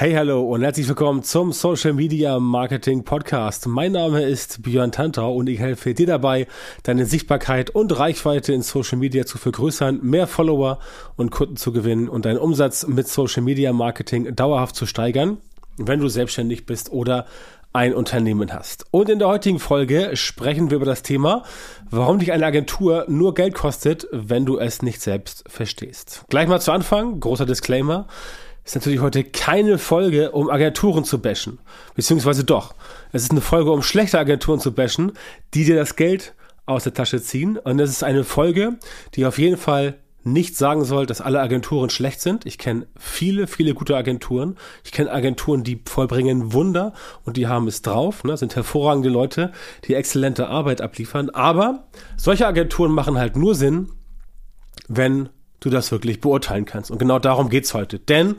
Hey, hallo und herzlich willkommen zum Social Media Marketing Podcast. Mein Name ist Björn Tantau und ich helfe dir dabei, deine Sichtbarkeit und Reichweite in Social Media zu vergrößern, mehr Follower und Kunden zu gewinnen und deinen Umsatz mit Social Media Marketing dauerhaft zu steigern, wenn du selbstständig bist oder ein Unternehmen hast. Und in der heutigen Folge sprechen wir über das Thema, warum dich eine Agentur nur Geld kostet, wenn du es nicht selbst verstehst. Gleich mal zu Anfang, großer Disclaimer ist natürlich heute keine Folge, um Agenturen zu bashen. Beziehungsweise doch. Es ist eine Folge, um schlechte Agenturen zu bashen, die dir das Geld aus der Tasche ziehen. Und es ist eine Folge, die auf jeden Fall nicht sagen soll, dass alle Agenturen schlecht sind. Ich kenne viele, viele gute Agenturen. Ich kenne Agenturen, die vollbringen Wunder und die haben es drauf. Ne? sind hervorragende Leute, die exzellente Arbeit abliefern. Aber solche Agenturen machen halt nur Sinn, wenn du das wirklich beurteilen kannst. Und genau darum geht's heute. Denn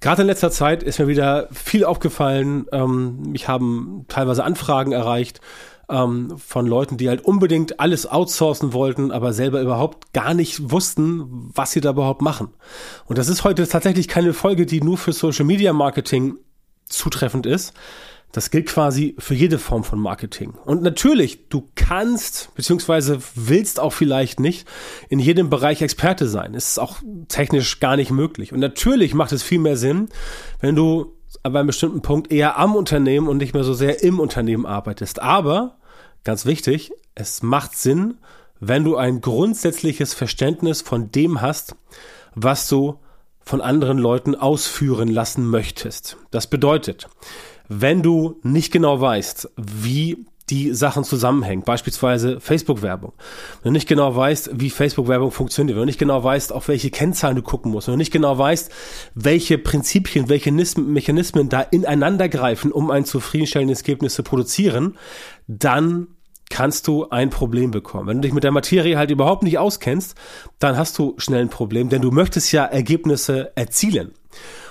gerade in letzter Zeit ist mir wieder viel aufgefallen. Ähm, mich haben teilweise Anfragen erreicht ähm, von Leuten, die halt unbedingt alles outsourcen wollten, aber selber überhaupt gar nicht wussten, was sie da überhaupt machen. Und das ist heute tatsächlich keine Folge, die nur für Social Media Marketing zutreffend ist, das gilt quasi für jede Form von Marketing. Und natürlich, du kannst, beziehungsweise willst auch vielleicht nicht in jedem Bereich Experte sein. Es ist auch technisch gar nicht möglich. Und natürlich macht es viel mehr Sinn, wenn du an einem bestimmten Punkt eher am Unternehmen und nicht mehr so sehr im Unternehmen arbeitest. Aber, ganz wichtig, es macht Sinn, wenn du ein grundsätzliches Verständnis von dem hast, was du von anderen Leuten ausführen lassen möchtest. Das bedeutet, wenn du nicht genau weißt, wie die Sachen zusammenhängen, beispielsweise Facebook-Werbung. Wenn du nicht genau weißt, wie Facebook-Werbung funktioniert, wenn du nicht genau weißt, auf welche Kennzahlen du gucken musst, wenn du nicht genau weißt, welche Prinzipien, welche Mechanismen da ineinander greifen, um ein zufriedenstellendes Ergebnis zu produzieren, dann kannst du ein Problem bekommen. Wenn du dich mit der Materie halt überhaupt nicht auskennst, dann hast du schnell ein Problem, denn du möchtest ja Ergebnisse erzielen.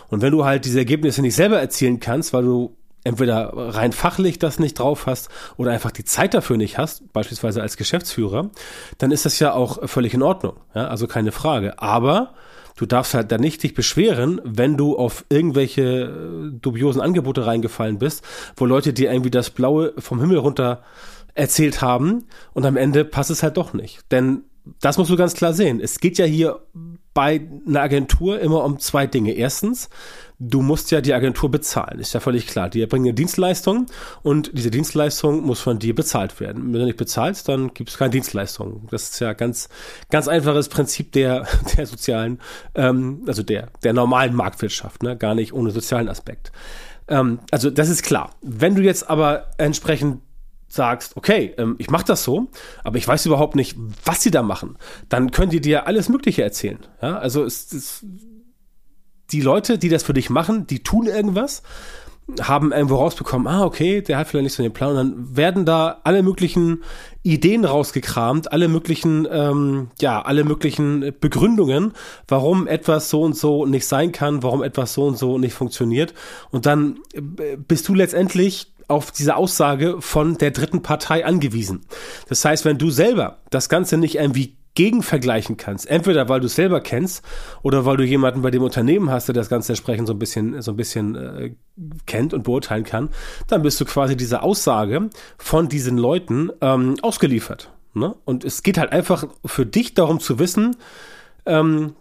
Und wenn du halt diese Ergebnisse nicht selber erzielen kannst, weil du entweder rein fachlich das nicht drauf hast oder einfach die Zeit dafür nicht hast, beispielsweise als Geschäftsführer, dann ist das ja auch völlig in Ordnung. Ja, also keine Frage. Aber du darfst halt dann nicht dich beschweren, wenn du auf irgendwelche äh, dubiosen Angebote reingefallen bist, wo Leute dir irgendwie das Blaue vom Himmel runter erzählt haben und am Ende passt es halt doch nicht. Denn das musst du ganz klar sehen. Es geht ja hier bei einer Agentur immer um zwei Dinge. Erstens, du musst ja die Agentur bezahlen, ist ja völlig klar. Die erbringen eine Dienstleistung und diese Dienstleistung muss von dir bezahlt werden. Wenn du nicht bezahlst, dann gibt es keine Dienstleistung. Das ist ja ganz, ganz einfaches Prinzip der, der sozialen, ähm, also der, der normalen Marktwirtschaft, ne? gar nicht ohne sozialen Aspekt. Ähm, also das ist klar. Wenn du jetzt aber entsprechend sagst, okay, ähm, ich mache das so, aber ich weiß überhaupt nicht, was sie da machen, dann können die dir alles Mögliche erzählen. Ja, also es, es, die Leute, die das für dich machen, die tun irgendwas, haben irgendwo rausbekommen, ah, okay, der hat vielleicht nicht so den Plan. Und dann werden da alle möglichen Ideen rausgekramt, alle möglichen, ähm, ja, alle möglichen Begründungen, warum etwas so und so nicht sein kann, warum etwas so und so nicht funktioniert. Und dann äh, bist du letztendlich auf diese Aussage von der dritten Partei angewiesen. Das heißt, wenn du selber das Ganze nicht irgendwie gegenvergleichen kannst, entweder weil du es selber kennst oder weil du jemanden bei dem Unternehmen hast, der das Ganze entsprechend so ein bisschen, so ein bisschen äh, kennt und beurteilen kann, dann bist du quasi dieser Aussage von diesen Leuten ähm, ausgeliefert. Ne? Und es geht halt einfach für dich darum zu wissen, ähm,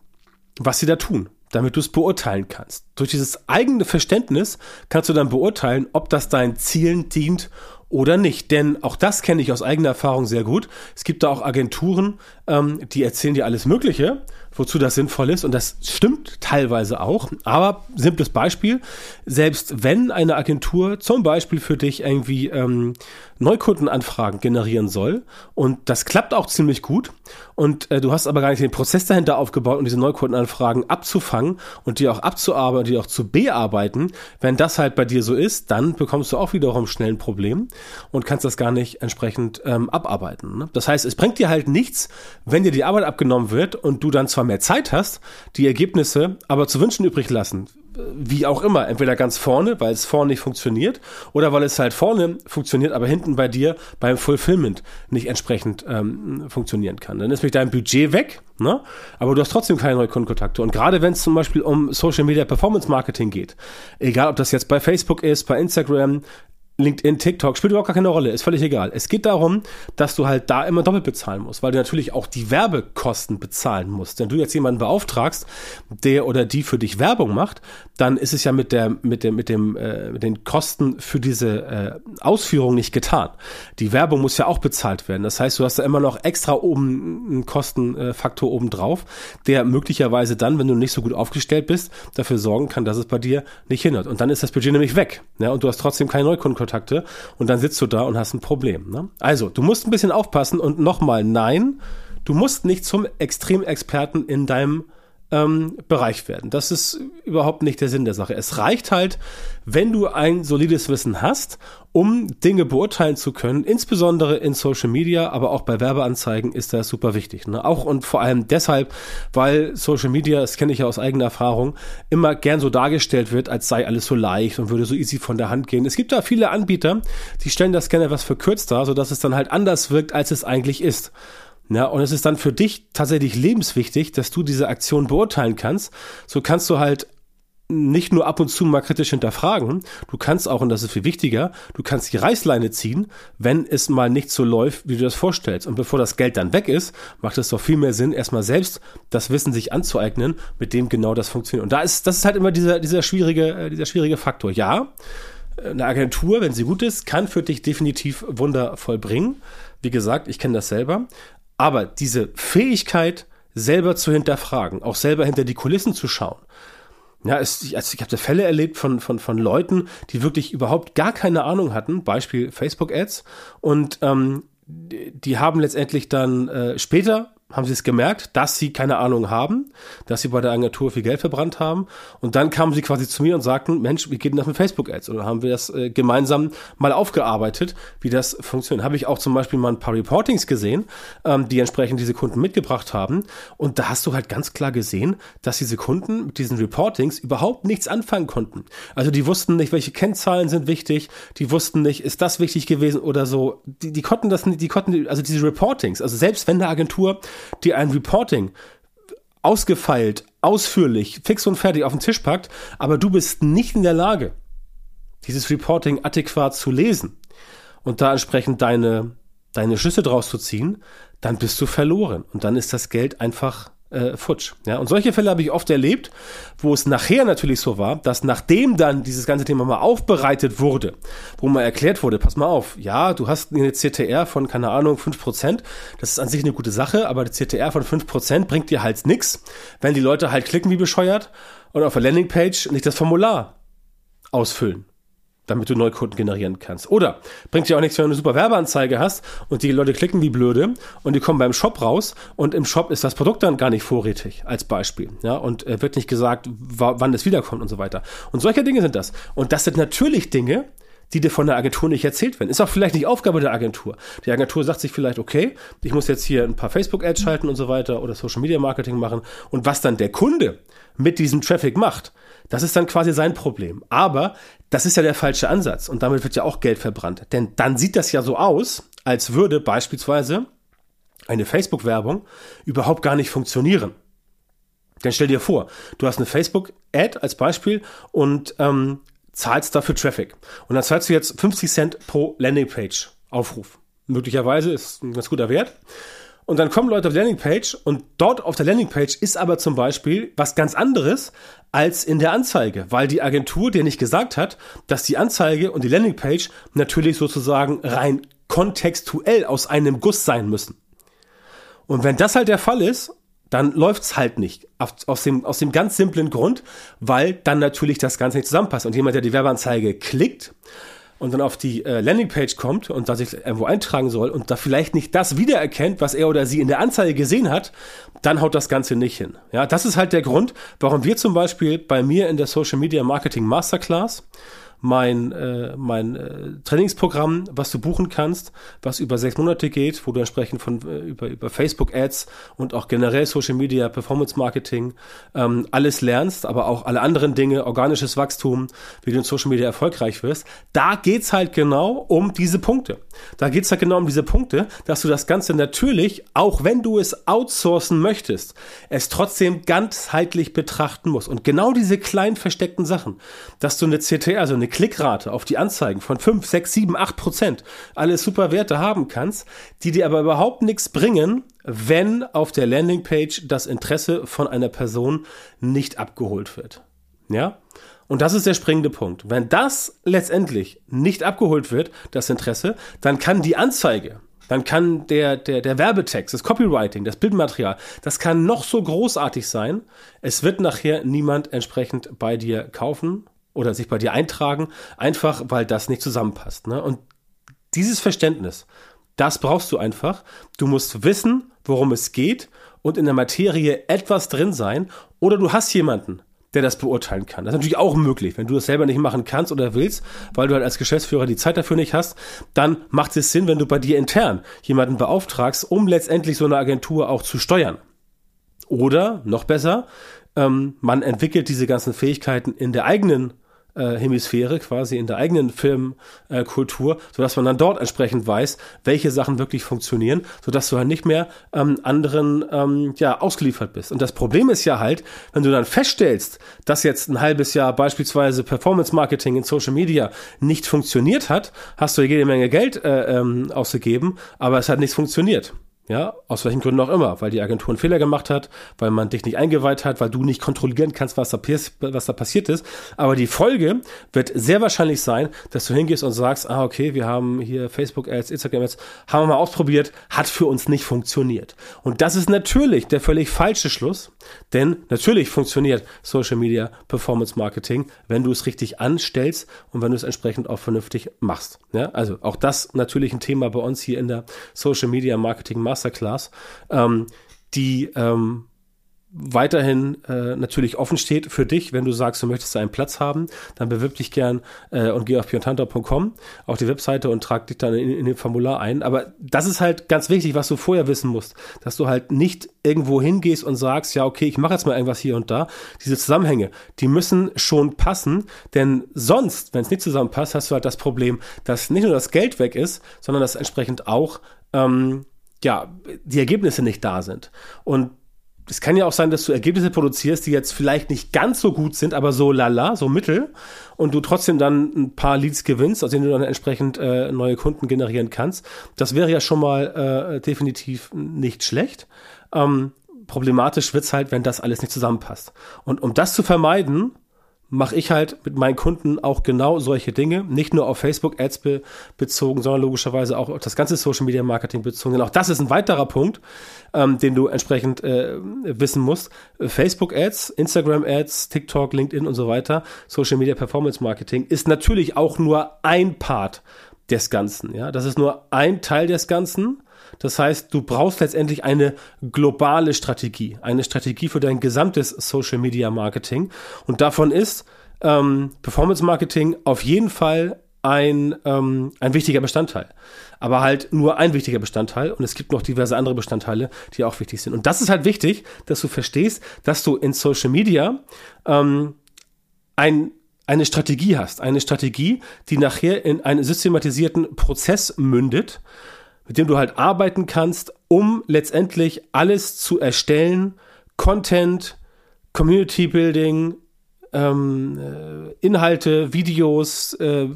was sie da tun damit du es beurteilen kannst. Durch dieses eigene Verständnis kannst du dann beurteilen, ob das deinen Zielen dient oder nicht. Denn auch das kenne ich aus eigener Erfahrung sehr gut. Es gibt da auch Agenturen, ähm, die erzählen dir alles Mögliche, wozu das sinnvoll ist. Und das stimmt teilweise auch. Aber simples Beispiel, selbst wenn eine Agentur zum Beispiel für dich irgendwie ähm, Neukundenanfragen generieren soll und das klappt auch ziemlich gut und äh, du hast aber gar nicht den Prozess dahinter aufgebaut, um diese Neukundenanfragen abzufangen und die auch abzuarbeiten, die auch zu bearbeiten, wenn das halt bei dir so ist, dann bekommst du auch wiederum schnell ein Problem und kannst das gar nicht entsprechend ähm, abarbeiten. Ne? Das heißt, es bringt dir halt nichts, wenn dir die Arbeit abgenommen wird und du dann zwar mehr Zeit hast, die Ergebnisse aber zu wünschen übrig lassen. Wie auch immer, entweder ganz vorne, weil es vorne nicht funktioniert, oder weil es halt vorne funktioniert, aber hinten bei dir beim Fulfillment nicht entsprechend ähm, funktionieren kann. Dann ist nämlich dein Budget weg, ne? aber du hast trotzdem keine neuen Kundenkontakte. Und gerade wenn es zum Beispiel um Social Media Performance Marketing geht, egal ob das jetzt bei Facebook ist, bei Instagram, LinkedIn, TikTok, spielt überhaupt gar keine Rolle, ist völlig egal. Es geht darum, dass du halt da immer doppelt bezahlen musst, weil du natürlich auch die Werbekosten bezahlen musst. Wenn du jetzt jemanden beauftragst, der oder die für dich Werbung macht, dann ist es ja mit der mit dem mit dem äh, mit den Kosten für diese äh, Ausführung nicht getan. Die Werbung muss ja auch bezahlt werden. Das heißt, du hast da immer noch extra oben einen Kostenfaktor oben drauf, der möglicherweise dann, wenn du nicht so gut aufgestellt bist, dafür sorgen kann, dass es bei dir nicht hindert. Und dann ist das Budget nämlich weg, ja, und du hast trotzdem keine Neukunden Kontakte und dann sitzt du da und hast ein Problem. Ne? Also, du musst ein bisschen aufpassen und nochmal, nein, du musst nicht zum Extremexperten in deinem ähm, Bereich werden. Das ist überhaupt nicht der Sinn der Sache. Es reicht halt, wenn du ein solides Wissen hast, um Dinge beurteilen zu können. Insbesondere in Social Media, aber auch bei Werbeanzeigen ist das super wichtig. Ne? Auch und vor allem deshalb, weil Social Media, das kenne ich ja aus eigener Erfahrung, immer gern so dargestellt wird, als sei alles so leicht und würde so easy von der Hand gehen. Es gibt da viele Anbieter, die stellen das gerne etwas verkürzt dar, sodass es dann halt anders wirkt, als es eigentlich ist. Ja, und es ist dann für dich tatsächlich lebenswichtig, dass du diese Aktion beurteilen kannst. So kannst du halt nicht nur ab und zu mal kritisch hinterfragen, du kannst auch, und das ist viel wichtiger, du kannst die Reißleine ziehen, wenn es mal nicht so läuft, wie du das vorstellst. Und bevor das Geld dann weg ist, macht es doch viel mehr Sinn, erstmal selbst das Wissen sich anzueignen, mit dem genau das funktioniert. Und da ist, das ist halt immer dieser, dieser schwierige, äh, dieser schwierige Faktor. Ja, eine Agentur, wenn sie gut ist, kann für dich definitiv Wunder vollbringen. Wie gesagt, ich kenne das selber. Aber diese Fähigkeit, selber zu hinterfragen, auch selber hinter die Kulissen zu schauen. Ja, es, ich, also ich habe Fälle erlebt von, von, von Leuten, die wirklich überhaupt gar keine Ahnung hatten, Beispiel Facebook-Ads, und ähm, die haben letztendlich dann äh, später haben sie es gemerkt, dass sie keine Ahnung haben, dass sie bei der Agentur viel Geld verbrannt haben. Und dann kamen sie quasi zu mir und sagten, Mensch, wie geht denn das mit Facebook-Ads? Und dann haben wir das äh, gemeinsam mal aufgearbeitet, wie das funktioniert. Habe ich auch zum Beispiel mal ein paar Reportings gesehen, ähm, die entsprechend diese Kunden mitgebracht haben. Und da hast du halt ganz klar gesehen, dass diese Kunden mit diesen Reportings überhaupt nichts anfangen konnten. Also die wussten nicht, welche Kennzahlen sind wichtig, die wussten nicht, ist das wichtig gewesen oder so. Die, die konnten das nicht, die konnten, also diese Reportings, also selbst wenn eine Agentur die ein Reporting ausgefeilt, ausführlich, fix und fertig auf den Tisch packt, aber du bist nicht in der Lage, dieses Reporting adäquat zu lesen und da entsprechend deine, deine Schlüsse draus zu ziehen, dann bist du verloren. Und dann ist das Geld einfach äh, futsch. Ja, und solche Fälle habe ich oft erlebt, wo es nachher natürlich so war, dass nachdem dann dieses ganze Thema mal aufbereitet wurde, wo mal erklärt wurde, pass mal auf, ja, du hast eine CTR von, keine Ahnung, fünf Prozent, das ist an sich eine gute Sache, aber die CTR von fünf Prozent bringt dir halt nix, wenn die Leute halt klicken wie bescheuert und auf der Landingpage nicht das Formular ausfüllen damit du Neukunden generieren kannst. Oder bringt dir auch nichts, wenn du eine super Werbeanzeige hast und die Leute klicken wie blöde und die kommen beim Shop raus und im Shop ist das Produkt dann gar nicht vorrätig, als Beispiel. Ja, und äh, wird nicht gesagt, wann es wiederkommt und so weiter. Und solche Dinge sind das. Und das sind natürlich Dinge, die dir von der Agentur nicht erzählt werden. Ist auch vielleicht nicht Aufgabe der Agentur. Die Agentur sagt sich vielleicht, okay, ich muss jetzt hier ein paar Facebook-Ads schalten und so weiter oder Social-Media-Marketing machen. Und was dann der Kunde mit diesem Traffic macht, das ist dann quasi sein Problem. Aber das ist ja der falsche Ansatz und damit wird ja auch Geld verbrannt. Denn dann sieht das ja so aus, als würde beispielsweise eine Facebook-Werbung überhaupt gar nicht funktionieren. Denn stell dir vor, du hast eine Facebook-Ad als Beispiel und ähm, zahlst dafür Traffic. Und dann zahlst du jetzt 50 Cent pro Landingpage-Aufruf. Möglicherweise ist ein ganz guter Wert. Und dann kommen Leute auf die Landingpage und dort auf der Landingpage ist aber zum Beispiel was ganz anderes als in der Anzeige, weil die Agentur dir nicht gesagt hat, dass die Anzeige und die Landingpage natürlich sozusagen rein kontextuell aus einem Guss sein müssen. Und wenn das halt der Fall ist, dann läuft's halt nicht. Aus dem, aus dem ganz simplen Grund, weil dann natürlich das Ganze nicht zusammenpasst. Und jemand, der die Werbeanzeige klickt, und dann auf die äh, Landingpage kommt und da sich irgendwo eintragen soll und da vielleicht nicht das wiedererkennt, was er oder sie in der Anzeige gesehen hat, dann haut das Ganze nicht hin. Ja, das ist halt der Grund, warum wir zum Beispiel bei mir in der Social Media Marketing Masterclass mein, äh, mein äh, Trainingsprogramm, was du buchen kannst, was über sechs Monate geht, wo du entsprechend von äh, über, über Facebook Ads und auch generell Social Media, Performance Marketing ähm, alles lernst, aber auch alle anderen Dinge, organisches Wachstum, wie du in Social Media erfolgreich wirst. Da geht's halt genau um diese Punkte. Da geht's halt genau um diese Punkte, dass du das Ganze natürlich, auch wenn du es outsourcen möchtest, es trotzdem ganzheitlich betrachten musst. Und genau diese kleinen versteckten Sachen, dass du eine CT, also eine Klickrate auf die Anzeigen von 5, 6, 7, 8 Prozent, alles super Werte haben kannst, die dir aber überhaupt nichts bringen, wenn auf der Landingpage das Interesse von einer Person nicht abgeholt wird. Ja? Und das ist der springende Punkt. Wenn das letztendlich nicht abgeholt wird, das Interesse, dann kann die Anzeige, dann kann der, der, der Werbetext, das Copywriting, das Bildmaterial, das kann noch so großartig sein. Es wird nachher niemand entsprechend bei dir kaufen oder sich bei dir eintragen, einfach weil das nicht zusammenpasst. Ne? Und dieses Verständnis, das brauchst du einfach. Du musst wissen, worum es geht und in der Materie etwas drin sein. Oder du hast jemanden, der das beurteilen kann. Das ist natürlich auch möglich. Wenn du das selber nicht machen kannst oder willst, weil du halt als Geschäftsführer die Zeit dafür nicht hast, dann macht es Sinn, wenn du bei dir intern jemanden beauftragst, um letztendlich so eine Agentur auch zu steuern. Oder, noch besser, ähm, man entwickelt diese ganzen Fähigkeiten in der eigenen äh, Hemisphäre, quasi in der eigenen Filmkultur, äh, sodass man dann dort entsprechend weiß, welche Sachen wirklich funktionieren, sodass du halt nicht mehr ähm, anderen ähm, ja, ausgeliefert bist. Und das Problem ist ja halt, wenn du dann feststellst, dass jetzt ein halbes Jahr beispielsweise Performance Marketing in Social Media nicht funktioniert hat, hast du jede Menge Geld äh, ähm, ausgegeben, aber es hat nichts funktioniert. Ja, aus welchen Gründen auch immer, weil die Agentur einen Fehler gemacht hat, weil man dich nicht eingeweiht hat, weil du nicht kontrollieren kannst, was da, was da passiert ist. Aber die Folge wird sehr wahrscheinlich sein, dass du hingehst und sagst, ah, okay, wir haben hier Facebook-Ads, Instagram-Ads, haben wir mal ausprobiert, hat für uns nicht funktioniert. Und das ist natürlich der völlig falsche Schluss, denn natürlich funktioniert Social Media Performance Marketing, wenn du es richtig anstellst und wenn du es entsprechend auch vernünftig machst. Ja, also auch das natürlich ein Thema bei uns hier in der Social Media Marketing Masterclass, ähm, die ähm, weiterhin äh, natürlich offen steht für dich, wenn du sagst, du möchtest einen Platz haben, dann bewirb dich gern äh, und geh auf björntanter.com auf die Webseite und trag dich dann in, in dem Formular ein. Aber das ist halt ganz wichtig, was du vorher wissen musst, dass du halt nicht irgendwo hingehst und sagst, ja, okay, ich mache jetzt mal irgendwas hier und da. Diese Zusammenhänge, die müssen schon passen, denn sonst, wenn es nicht zusammenpasst, hast du halt das Problem, dass nicht nur das Geld weg ist, sondern dass entsprechend auch ähm, ja, die Ergebnisse nicht da sind. Und es kann ja auch sein, dass du Ergebnisse produzierst, die jetzt vielleicht nicht ganz so gut sind, aber so lala, so mittel, und du trotzdem dann ein paar Leads gewinnst, aus denen du dann entsprechend äh, neue Kunden generieren kannst. Das wäre ja schon mal äh, definitiv nicht schlecht. Ähm, problematisch wird's halt, wenn das alles nicht zusammenpasst. Und um das zu vermeiden, mache ich halt mit meinen Kunden auch genau solche Dinge, nicht nur auf Facebook Ads be bezogen, sondern logischerweise auch auf das ganze Social Media Marketing bezogen. Denn auch das ist ein weiterer Punkt, ähm, den du entsprechend äh, wissen musst. Facebook Ads, Instagram Ads, TikTok, LinkedIn und so weiter, Social Media Performance Marketing ist natürlich auch nur ein Part des Ganzen. Ja, das ist nur ein Teil des Ganzen. Das heißt, du brauchst letztendlich eine globale Strategie, eine Strategie für dein gesamtes Social Media Marketing. Und davon ist ähm, Performance Marketing auf jeden Fall ein, ähm, ein wichtiger Bestandteil. Aber halt nur ein wichtiger Bestandteil und es gibt noch diverse andere Bestandteile, die auch wichtig sind. Und das ist halt wichtig, dass du verstehst, dass du in Social Media ähm, ein, eine Strategie hast. Eine Strategie, die nachher in einen systematisierten Prozess mündet, mit dem du halt arbeiten kannst, um letztendlich alles zu erstellen, Content, Community Building, ähm, äh, Inhalte, Videos äh,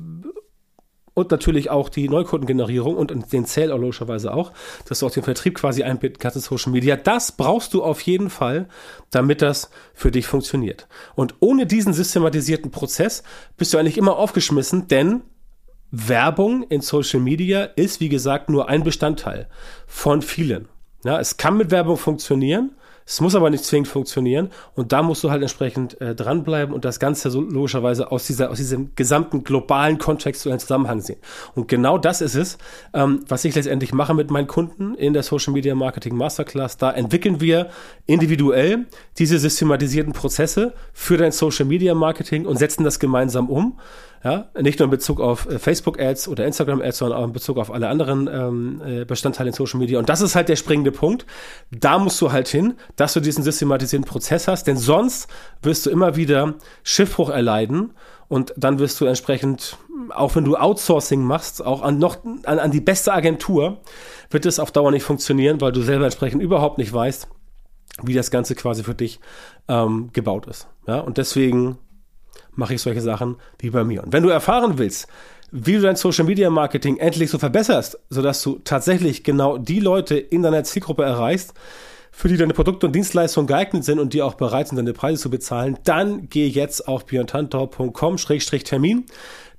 und natürlich auch die Neukundengenerierung und den Sale logischerweise auch, dass du auch den Vertrieb quasi einbinden kannst in Social Media. Das brauchst du auf jeden Fall, damit das für dich funktioniert. Und ohne diesen systematisierten Prozess bist du eigentlich immer aufgeschmissen, denn Werbung in Social Media ist, wie gesagt, nur ein Bestandteil von vielen. Ja, es kann mit Werbung funktionieren, es muss aber nicht zwingend funktionieren und da musst du halt entsprechend äh, dranbleiben und das Ganze so logischerweise aus, dieser, aus diesem gesamten globalen Kontext zu einem Zusammenhang sehen. Und genau das ist es, ähm, was ich letztendlich mache mit meinen Kunden in der Social Media Marketing Masterclass. Da entwickeln wir individuell diese systematisierten Prozesse für dein Social Media Marketing und setzen das gemeinsam um Ja, nicht nur in Bezug auf äh, Facebook-Ads oder Instagram-Ads, sondern auch in Bezug auf alle anderen ähm, äh, Bestandteile in Social Media. Und das ist halt der springende Punkt. Da musst du halt hin, dass du diesen systematisierten Prozess hast, denn sonst wirst du immer wieder Schiffbruch erleiden und dann wirst du entsprechend, auch wenn du Outsourcing machst, auch an noch an, an die beste Agentur, wird es auf Dauer nicht funktionieren, weil du selber entsprechend überhaupt nicht weißt, wie das Ganze quasi für dich ähm, gebaut ist. Ja, und deswegen mache ich solche Sachen wie bei mir. Und wenn du erfahren willst, wie du dein Social Media Marketing endlich so verbesserst, sodass du tatsächlich genau die Leute in deiner Zielgruppe erreichst, für die deine Produkte und Dienstleistungen geeignet sind und die auch bereit sind, deine Preise zu bezahlen, dann geh jetzt auf björntantor.com-termin.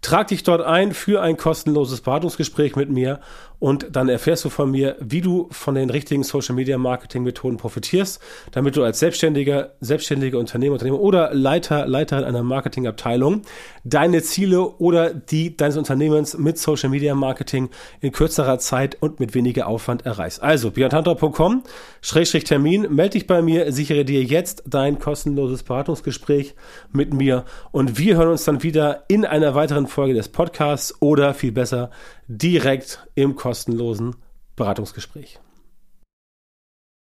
Trag dich dort ein für ein kostenloses Beratungsgespräch mit mir und dann erfährst du von mir, wie du von den richtigen Social Media Marketing Methoden profitierst, damit du als Selbstständiger, selbstständige Unternehmer, Unternehmer oder Leiter, Leiterin einer Marketingabteilung deine Ziele oder die deines Unternehmens mit Social Media Marketing in kürzerer Zeit und mit weniger Aufwand erreichst. Also björntantor.com Schrägstrich Termin, melde dich bei mir, sichere dir jetzt dein kostenloses Beratungsgespräch mit mir und wir hören uns dann wieder in einer weiteren Folge des Podcasts oder viel besser direkt im kostenlosen Beratungsgespräch.